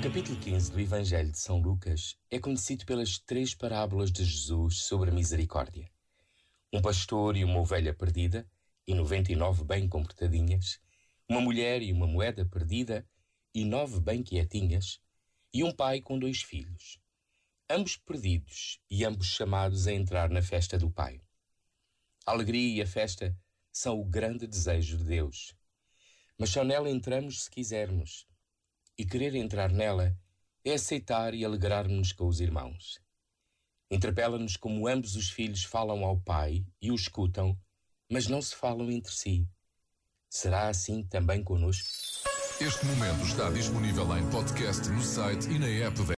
O capítulo 15 do Evangelho de São Lucas é conhecido pelas três parábolas de Jesus sobre a misericórdia. Um pastor e uma ovelha perdida, e noventa e nove bem comportadinhas, uma mulher e uma moeda perdida, e nove bem quietinhas, e um pai com dois filhos, ambos perdidos e ambos chamados a entrar na festa do pai. A alegria e a festa são o grande desejo de Deus. Mas só nela entramos se quisermos e querer entrar nela é aceitar e alegrar-nos com os irmãos. Interpela-nos como ambos os filhos falam ao pai e o escutam, mas não se falam entre si. Será assim também conosco? Este momento está disponível em podcast no site e na app da